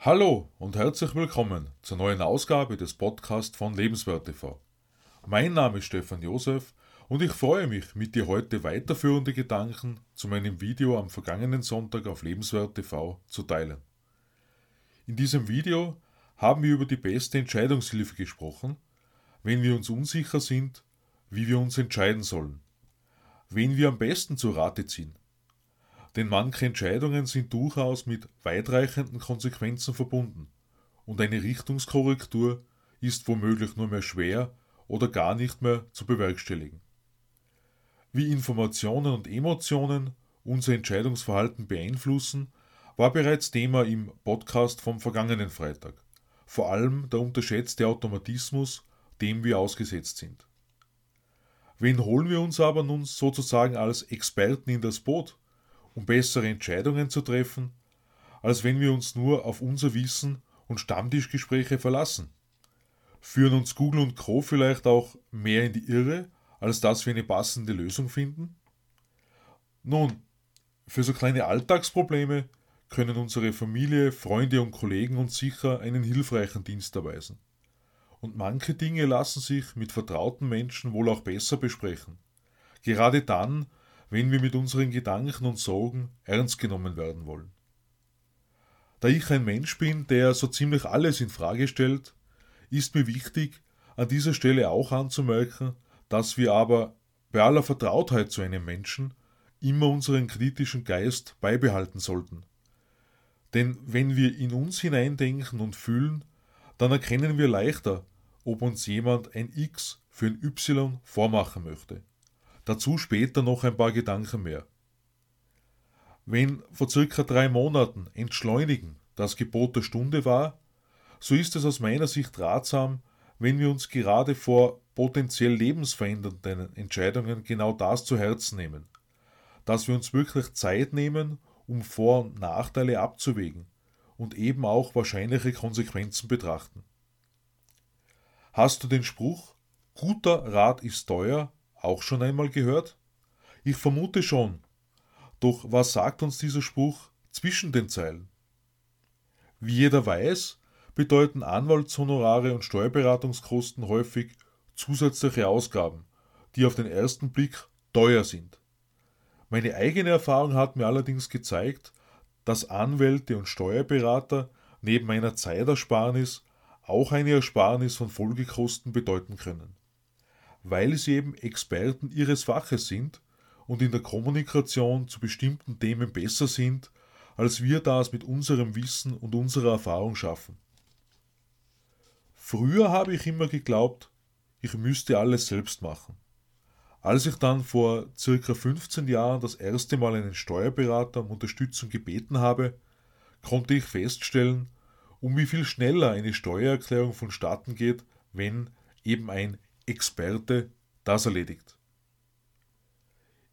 Hallo und herzlich willkommen zur neuen Ausgabe des Podcasts von Lebenswert TV. Mein Name ist Stefan Josef und ich freue mich, mit dir heute weiterführende Gedanken zu meinem Video am vergangenen Sonntag auf Lebenswert TV zu teilen. In diesem Video haben wir über die beste Entscheidungshilfe gesprochen, wenn wir uns unsicher sind, wie wir uns entscheiden sollen, wen wir am besten zu Rate ziehen denn manche Entscheidungen sind durchaus mit weitreichenden Konsequenzen verbunden und eine Richtungskorrektur ist womöglich nur mehr schwer oder gar nicht mehr zu bewerkstelligen. Wie Informationen und Emotionen unser Entscheidungsverhalten beeinflussen, war bereits Thema im Podcast vom vergangenen Freitag, vor allem der unterschätzte Automatismus, dem wir ausgesetzt sind. Wen holen wir uns aber nun sozusagen als Experten in das Boot, um bessere Entscheidungen zu treffen, als wenn wir uns nur auf unser Wissen und Stammtischgespräche verlassen. Führen uns Google und Co. vielleicht auch mehr in die Irre, als dass wir eine passende Lösung finden? Nun, für so kleine Alltagsprobleme können unsere Familie, Freunde und Kollegen uns sicher einen hilfreichen Dienst erweisen. Und manche Dinge lassen sich mit vertrauten Menschen wohl auch besser besprechen. Gerade dann, wenn wir mit unseren Gedanken und Sorgen ernst genommen werden wollen. Da ich ein Mensch bin, der so ziemlich alles in Frage stellt, ist mir wichtig, an dieser Stelle auch anzumerken, dass wir aber bei aller Vertrautheit zu einem Menschen immer unseren kritischen Geist beibehalten sollten. Denn wenn wir in uns hineindenken und fühlen, dann erkennen wir leichter, ob uns jemand ein X für ein Y vormachen möchte. Dazu später noch ein paar Gedanken mehr. Wenn vor circa drei Monaten Entschleunigen das Gebot der Stunde war, so ist es aus meiner Sicht ratsam, wenn wir uns gerade vor potenziell lebensverändernden Entscheidungen genau das zu Herzen nehmen, dass wir uns wirklich Zeit nehmen, um Vor- und Nachteile abzuwägen und eben auch wahrscheinliche Konsequenzen betrachten. Hast du den Spruch, guter Rat ist teuer, auch schon einmal gehört? Ich vermute schon. Doch was sagt uns dieser Spruch zwischen den Zeilen? Wie jeder weiß, bedeuten Anwaltshonorare und Steuerberatungskosten häufig zusätzliche Ausgaben, die auf den ersten Blick teuer sind. Meine eigene Erfahrung hat mir allerdings gezeigt, dass Anwälte und Steuerberater neben einer Zeitersparnis auch eine Ersparnis von Folgekosten bedeuten können weil sie eben Experten ihres Faches sind und in der Kommunikation zu bestimmten Themen besser sind, als wir das mit unserem Wissen und unserer Erfahrung schaffen. Früher habe ich immer geglaubt, ich müsste alles selbst machen. Als ich dann vor circa 15 Jahren das erste Mal einen Steuerberater um Unterstützung gebeten habe, konnte ich feststellen, um wie viel schneller eine Steuererklärung vonstatten geht, wenn eben ein Experte das erledigt.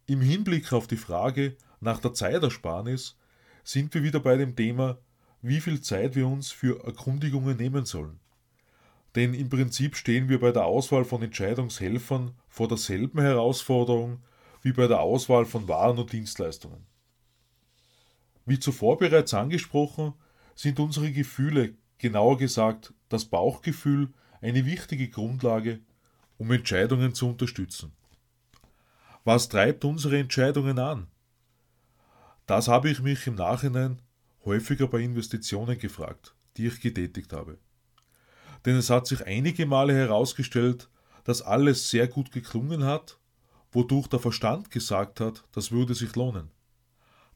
Im Hinblick auf die Frage nach der Zeitersparnis sind wir wieder bei dem Thema, wie viel Zeit wir uns für Erkundigungen nehmen sollen. Denn im Prinzip stehen wir bei der Auswahl von Entscheidungshelfern vor derselben Herausforderung wie bei der Auswahl von Waren und Dienstleistungen. Wie zuvor bereits angesprochen, sind unsere Gefühle, genauer gesagt das Bauchgefühl, eine wichtige Grundlage um Entscheidungen zu unterstützen. Was treibt unsere Entscheidungen an? Das habe ich mich im Nachhinein häufiger bei Investitionen gefragt, die ich getätigt habe. Denn es hat sich einige Male herausgestellt, dass alles sehr gut geklungen hat, wodurch der Verstand gesagt hat, das würde sich lohnen.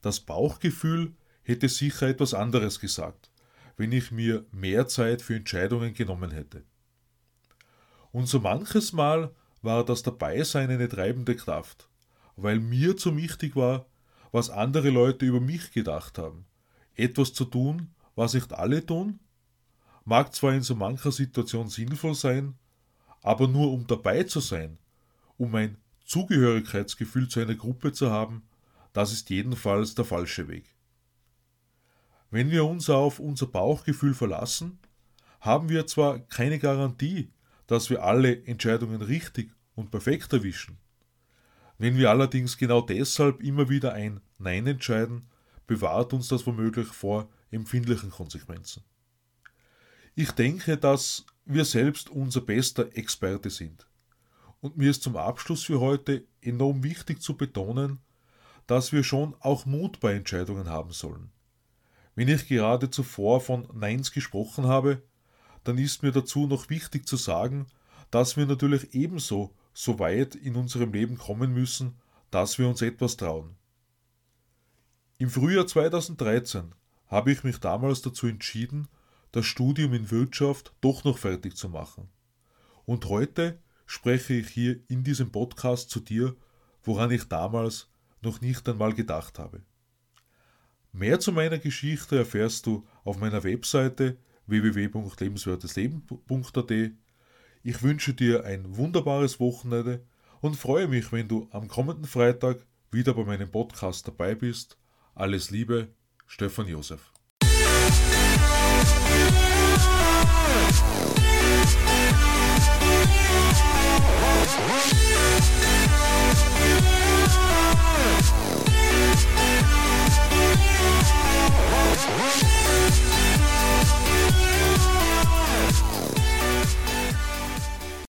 Das Bauchgefühl hätte sicher etwas anderes gesagt, wenn ich mir mehr Zeit für Entscheidungen genommen hätte. Und so manches Mal war das Dabeisein eine treibende Kraft, weil mir zu wichtig war, was andere Leute über mich gedacht haben. Etwas zu tun, was nicht alle tun, mag zwar in so mancher Situation sinnvoll sein, aber nur um dabei zu sein, um ein Zugehörigkeitsgefühl zu einer Gruppe zu haben, das ist jedenfalls der falsche Weg. Wenn wir uns auf unser Bauchgefühl verlassen, haben wir zwar keine Garantie, dass wir alle Entscheidungen richtig und perfekt erwischen. Wenn wir allerdings genau deshalb immer wieder ein Nein entscheiden, bewahrt uns das womöglich vor empfindlichen Konsequenzen. Ich denke, dass wir selbst unser bester Experte sind. Und mir ist zum Abschluss für heute enorm wichtig zu betonen, dass wir schon auch Mut bei Entscheidungen haben sollen. Wenn ich gerade zuvor von Neins gesprochen habe, dann ist mir dazu noch wichtig zu sagen, dass wir natürlich ebenso so weit in unserem Leben kommen müssen, dass wir uns etwas trauen. Im Frühjahr 2013 habe ich mich damals dazu entschieden, das Studium in Wirtschaft doch noch fertig zu machen. Und heute spreche ich hier in diesem Podcast zu dir, woran ich damals noch nicht einmal gedacht habe. Mehr zu meiner Geschichte erfährst du auf meiner Webseite www.lebenswertesleben.at. Ich wünsche dir ein wunderbares Wochenende und freue mich, wenn du am kommenden Freitag wieder bei meinem Podcast dabei bist. Alles Liebe, Stefan Josef. We'll be.